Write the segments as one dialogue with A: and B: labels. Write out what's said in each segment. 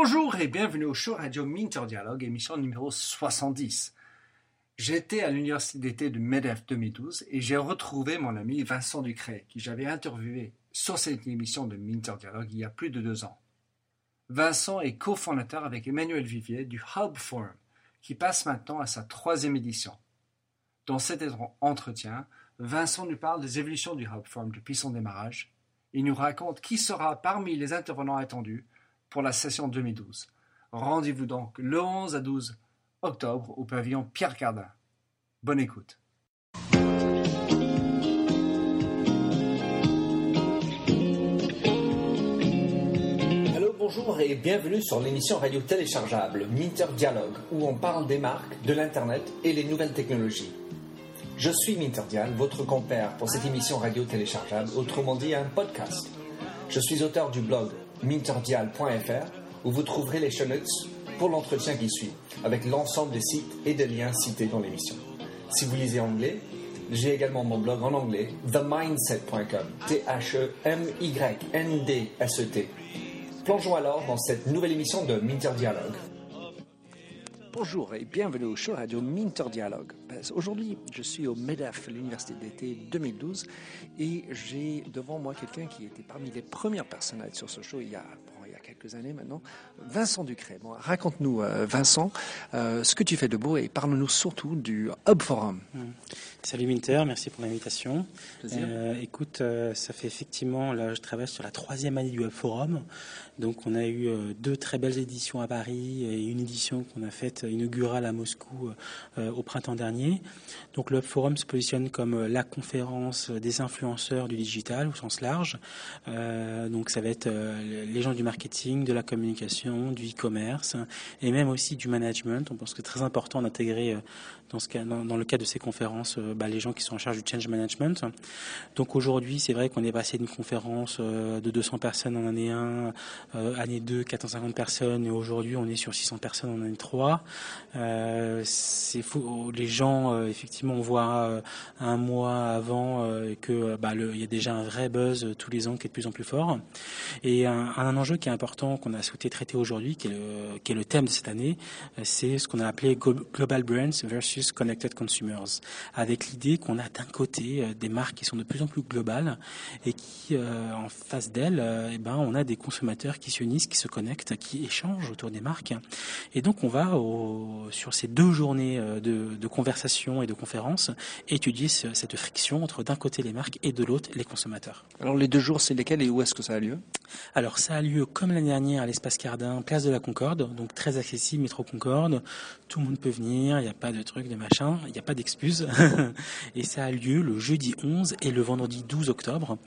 A: Bonjour et bienvenue au show radio Minter Dialogue, émission numéro 70. J'étais à l'université d'été de MEDEF 2012 et j'ai retrouvé mon ami Vincent Ducret, qui j'avais interviewé sur cette émission de Minter Dialogue il y a plus de deux ans. Vincent est cofondateur avec Emmanuel Vivier du Hub Forum, qui passe maintenant à sa troisième édition. Dans cet entretien, Vincent nous parle des évolutions du Hub Forum depuis son démarrage. Il nous raconte qui sera parmi les intervenants attendus pour la session 2012. Rendez-vous donc le 11 à 12 octobre au pavillon Pierre Cardin. Bonne écoute. Bonjour et bienvenue sur l'émission radio téléchargeable Minter Dialogue où on parle des marques, de l'Internet et les nouvelles technologies. Je suis Minterdial, votre compère pour cette émission radio téléchargeable, autrement dit un podcast. Je suis auteur du blog minterdial.fr où vous trouverez les show pour l'entretien qui suit, avec l'ensemble des sites et des liens cités dans l'émission. Si vous lisez anglais, j'ai également mon blog en anglais, themindset.com, T-H-E-M-Y-N-D-S-E-T. Plongeons alors dans cette nouvelle émission de Minter Dialogue. Bonjour et bienvenue au show radio Minter Dialogue. Ben, aujourd'hui, je suis au MEDEF, l'Université d'été 2012, et j'ai devant moi quelqu'un qui était parmi les premières personnes à être sur ce show il y a quelques années maintenant, Vincent Ducret. Bon, Raconte-nous, euh, Vincent, euh, ce que tu fais de beau et parle-nous surtout du Hub Forum.
B: Mmh. Salut Minter, merci pour l'invitation. Euh, écoute, ça fait effectivement, là je travaille sur la troisième année du Hub Forum. Donc on a eu deux très belles éditions à Paris et une édition qu'on a faite inaugurale à Moscou euh, au printemps dernier. Donc le Hub Forum se positionne comme la conférence des influenceurs du digital au sens large. Euh, donc ça va être les gens du marketing, de la communication, du e-commerce et même aussi du management. On pense que c'est très important d'intégrer dans, ce cas, le cadre de ces conférences euh, bah, les gens qui sont en charge du change management. Donc aujourd'hui, c'est vrai qu'on est passé d'une conférence euh, de 200 personnes en année 1, euh, année 2, 450 personnes, et aujourd'hui on est sur 600 personnes en année 3. c'est fou. Les gens, effectivement, on voit un mois avant que bah, y a déjà un vrai buzz tous les ans qui est de plus en plus fort. Et un enjeu qui est important qu'on a souhaité traiter aujourd'hui, qui, qui, est le thème de cette année, c'est ce qu'on a appelé Global Brands versus Connected Consumers, avec l'idée qu'on a d'un côté euh, des marques qui sont de plus en plus globales et qui, euh, en face d'elles, euh, eh ben, on a des consommateurs qui s'unissent, qui se connectent, qui échangent autour des marques. Et donc, on va, au, sur ces deux journées de, de conversation et de conférences, étudier ce, cette friction entre d'un côté les marques et de l'autre les consommateurs.
A: Alors, les deux jours, c'est lesquels et où est-ce que ça a lieu?
B: Alors, ça a lieu comme l'année dernière à l'espace Cardin, place de la Concorde, donc très accessible, métro Concorde. Tout le monde peut venir, il n'y a pas de truc de machin, il n'y a pas d'excuse. et ça a lieu le jeudi 11 et le vendredi 12 octobre.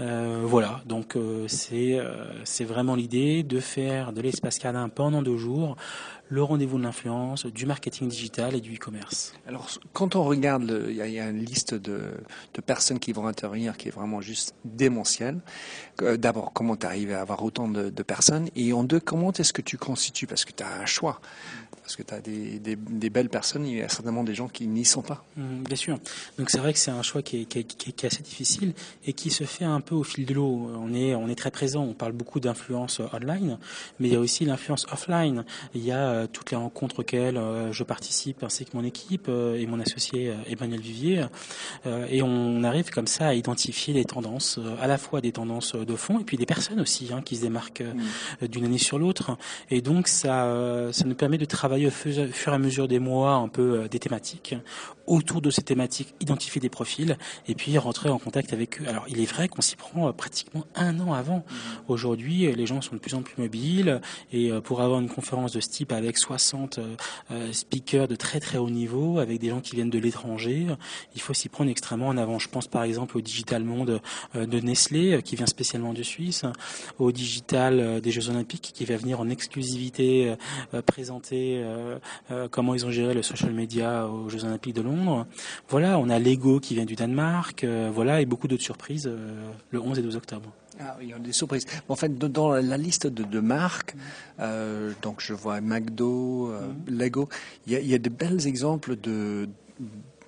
B: Euh, voilà, donc euh, c'est euh, c'est vraiment l'idée de faire de l'espace Cardin pendant deux jours le rendez-vous de l'influence, du marketing digital et du e-commerce.
A: Alors, quand on regarde, il y, y, a une liste de, de, personnes qui vont intervenir qui est vraiment juste démentielle. Euh, d'abord, comment tu arrives à avoir autant de, de, personnes? Et en deux, comment est-ce que tu constitues? Parce que tu as un choix parce que tu as des, des, des, belles personnes, il y a certainement des gens qui n'y sont pas.
B: Mmh, bien sûr. Donc c'est vrai que c'est un choix qui est, qui, est, qui est, assez difficile et qui se fait un peu au fil de l'eau. On est, on est très présent, on parle beaucoup d'influence online, mais il y a aussi l'influence offline. Il y a euh, toutes les rencontres auxquelles euh, je participe ainsi que mon équipe euh, et mon associé Emmanuel Vivier. et on arrive comme ça à identifier les tendances, à la fois des tendances de fond et puis des personnes aussi hein, qui se démarquent mmh. d'une année sur l'autre. Et donc ça, ça nous permet de travailler au fur et à mesure des mois un peu des thématiques. Autour de ces thématiques, identifier des profils et puis rentrer en contact avec eux. Alors il est vrai qu'on s'y prend pratiquement un an avant. Mmh. Aujourd'hui, les gens sont de plus en plus mobiles et pour avoir une conférence de ce type avec 60 speakers de très très haut niveau, avec des gens qui viennent de l'étranger, il faut s'y prendre extrêmement en avant. Je pense par exemple au Digital Monde de Nestlé qui vient spécialement de Suisse, au Digital des Jeux Olympiques qui va venir en exclusivité présenter euh, euh, comment ils ont géré le social media aux Jeux Olympiques de Londres. Voilà, on a Lego qui vient du Danemark, euh, voilà, et beaucoup d'autres surprises le 11 et 12 octobre.
A: Ah, il y a des surprises. En fait, dans la liste de, de marques, euh, donc je vois McDo, euh, mm. Lego, il y, a, il y, a, de belles exemples de,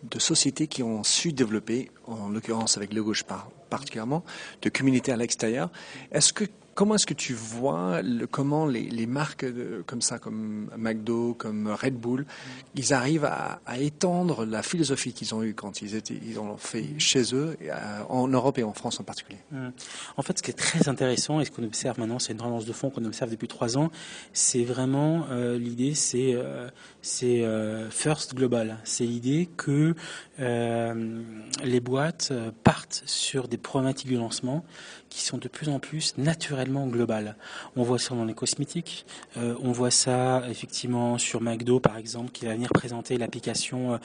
A: de sociétés qui ont su développer, en l'occurrence avec Lego je parle particulièrement, de communautés à l'extérieur. Est-ce que comment est-ce que tu vois comment les, marques comme ça, comme McDo, comme Red Bull, ils arrivent à, étendre la philosophie qu'ils ont eue quand ils ont fait chez eux, en Europe et en France en particulier?
B: Hum. En fait, ce qui est très intéressant et ce qu'on observe maintenant, c'est une tendance de fond qu'on observe depuis trois ans, c'est vraiment euh, l'idée, c'est euh, euh, first global. C'est l'idée que les boîtes partent sur des problématiques de lancement qui sont de plus en plus globales. On voit ça dans les cosmétiques, euh, on voit ça effectivement sur McDo par exemple, qui va venir présenter l'application euh,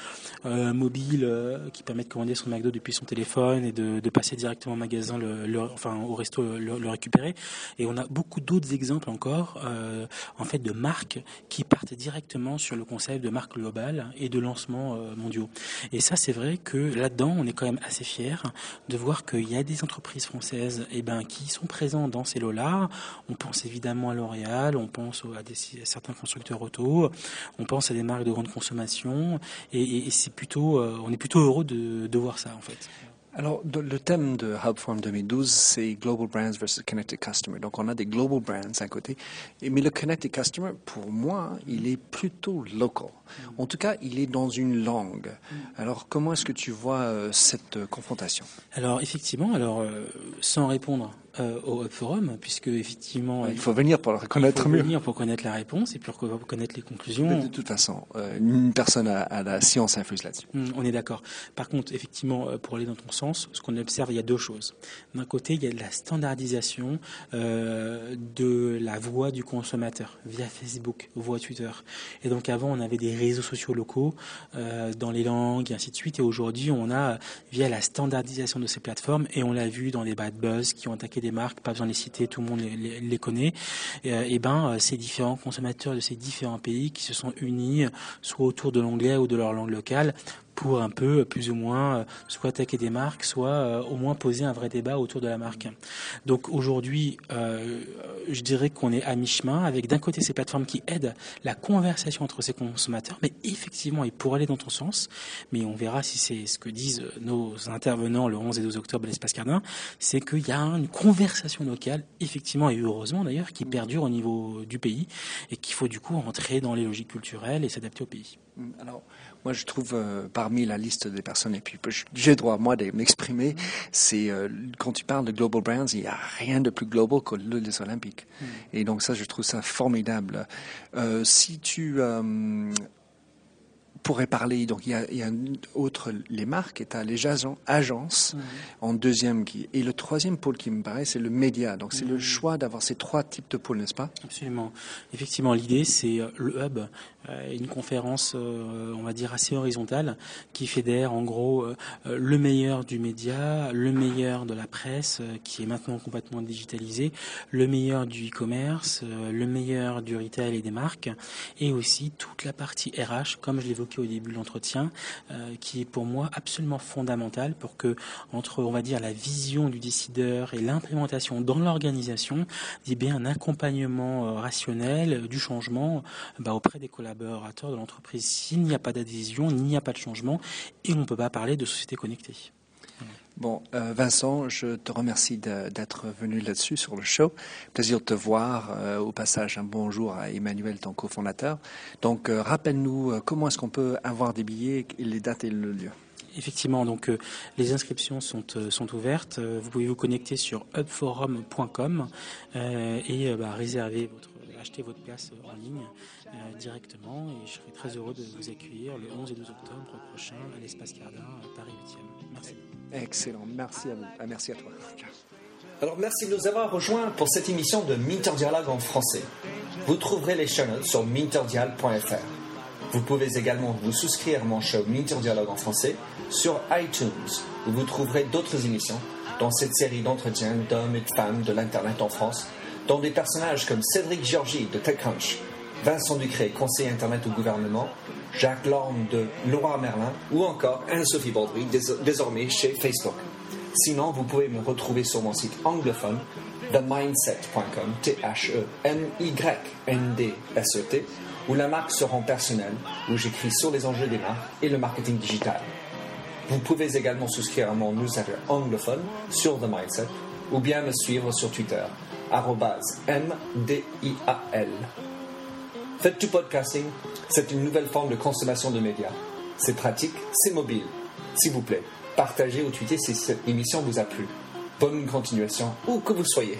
B: euh, mobile qui permet de commander son McDo depuis son téléphone et de, passer directement au magasin, le, enfin au resto, le, récupérer. Et on a beaucoup d'autres exemples encore, en fait, de marques qui partent directement sur le concept de marque globale et de lancement mondiaux. Et ça, c'est vrai que là-dedans, on est quand même assez fiers de voir qu'il y a des entreprises françaises eh ben, qui sont présents dans ces lots-là. On pense évidemment à L'Oréal, on pense à, certains constructeurs auto, on pense à des marques de grande consommation, et, c'est plutôt, euh, on est plutôt heureux de, de voir ça en fait.
A: Alors, le thème de Hub Forum 2012, c'est Global Brands versus Connected Customer. Donc, on a des Global Brands à côté. Mais le Connected Customer, pour moi, il est plutôt local. Mm. En tout cas, il est dans une langue. Mm. Alors, comment est-ce que tu vois euh, cette euh, confrontation?
B: Alors, effectivement, alors, euh, sans répondre euh, au forum, puisque effectivement,
A: il faut venir pour le reconnaître
B: il faut
A: mieux.
B: venir pour connaître la réponse et pour connaître les conclusions.
A: de toute façon, euh, une personne a, la science infuse là-dessus.
B: Hum, on est d'accord. Par contre, effectivement, euh, pour aller dans ton sens, ce qu'on observe, il y a deux choses. D'un côté, il y a de la standardisation de la voix du consommateur via Facebook, voix Twitter. Et donc avant, on avait des réseaux sociaux locaux dans les langues et ainsi de suite. Et aujourd'hui, on a via la standardisation de ces plateformes et on l'a vu dans les bad buzz qui ont attaqué des marques, pas besoin de les citer, tout le monde les, connaît. Et, euh, ben, euh, ces différents consommateurs de ces différents pays qui se sont unis, soit autour de l'anglais ou de leur langue locale, pour un peu plus ou moins euh, soit attaquer des marques, soit euh, au moins poser un vrai débat autour de la marque. Donc aujourd'hui, euh, je dirais qu'on est à mi-chemin avec d'un côté ces plateformes qui aident la conversation entre ces consommateurs, mais effectivement, et pour aller dans ton sens, mais on verra si c'est ce que disent nos intervenants le 11 et 12 octobre à l'espace Cardin, c'est qu'il y a une conversation locale, effectivement et heureusement d'ailleurs, qui perdure au niveau du pays et qu'il faut du coup rentrer dans les logiques culturelles et s'adapter au pays.
A: Alors, moi, je trouve euh, parmi la liste des personnes, et puis j'ai droit moi de m'exprimer, mm. c'est euh, quand tu parles de global brands, il n'y a rien de plus global que les Olympiques. Mm. Et donc ça, je trouve ça formidable. Euh, si tu pourrais parler, donc il y a, il y a autre, les marques, et as les agences mm. en deuxième. Qui, et le troisième pôle qui me paraît, c'est le média. Donc c'est le choix d'avoir ces trois types de pôles, n'est-ce pas?
B: Absolument. Effectivement, l'idée, c'est le hub euh, une conférence, euh, on va dire, assez horizontale, qui fédère en gros euh, le meilleur du média, le meilleur de la presse, qui est maintenant complètement digitalisé, le meilleur du e-commerce, le meilleur du retail et des marques, et aussi toute la partie RH, comme je l'évoquais au début de l'entretien, qui est pour moi absolument fondamentale pour que, entre, on va dire, la vision du décideur et l'implémentation dans l'organisation, il y ait un accompagnement rationnel du changement bah, auprès des collaborateurs de l'entreprise. S'il n'y a pas d'adhésion, il n'y a pas de changement et on ne peut pas parler de société connectée.
A: Bon, euh, Vincent, je te remercie d'être venu là-dessus sur le show. Plaisir de te voir. Euh, au passage, un bonjour à Emmanuel, ton cofondateur. Donc, euh, rappelle-nous comment est-ce qu'on peut avoir des billets, les dates et le lieu?
B: Effectivement, donc les inscriptions sont, sont ouvertes. vous pouvez vous connecter sur hubforum.com et bah, réserver votre, acheter votre place en ligne. Euh, directement et je serai très heureux de vous accueillir le 11 et 12 octobre prochain à l'espace Cardin, Paris 8e. Merci.
A: Excellent, merci à vous. Ah, merci à toi.
C: Alors merci de nous avoir rejoints pour cette émission de Minter Dialogue en français. Vous trouverez les chaînes sur minterdial.fr. Vous pouvez également vous souscrire à mon show Minter Dialogue en français sur iTunes, où vous trouverez d'autres émissions dans cette série d'entretiens d'hommes et de femmes de l'Internet en France, dont des personnages comme Cédric Georgie de TechCrunch, Vincent Ducré, conseiller Internet au gouvernement, Jacques Lorme de Laura Merlin ou encore Anne-Sophie Baudry, désormais chez Facebook. Sinon, vous pouvez me retrouver sur mon site anglophone themindset.com, T-H-E-M-Y-N-D-S-E-T, où la marque se rend personnelle, où j'écris sur les enjeux des marques et le marketing digital. Vous pouvez également souscrire à mon newsletter anglophone sur The Mindset ou bien me suivre sur Twitter M-D-I-A-L. Faites du podcasting, c'est une nouvelle forme de consommation de médias. C'est pratique, c'est mobile. S'il vous plaît, partagez ou tweetez si cette émission vous a plu. Bonne continuation, où que vous soyez.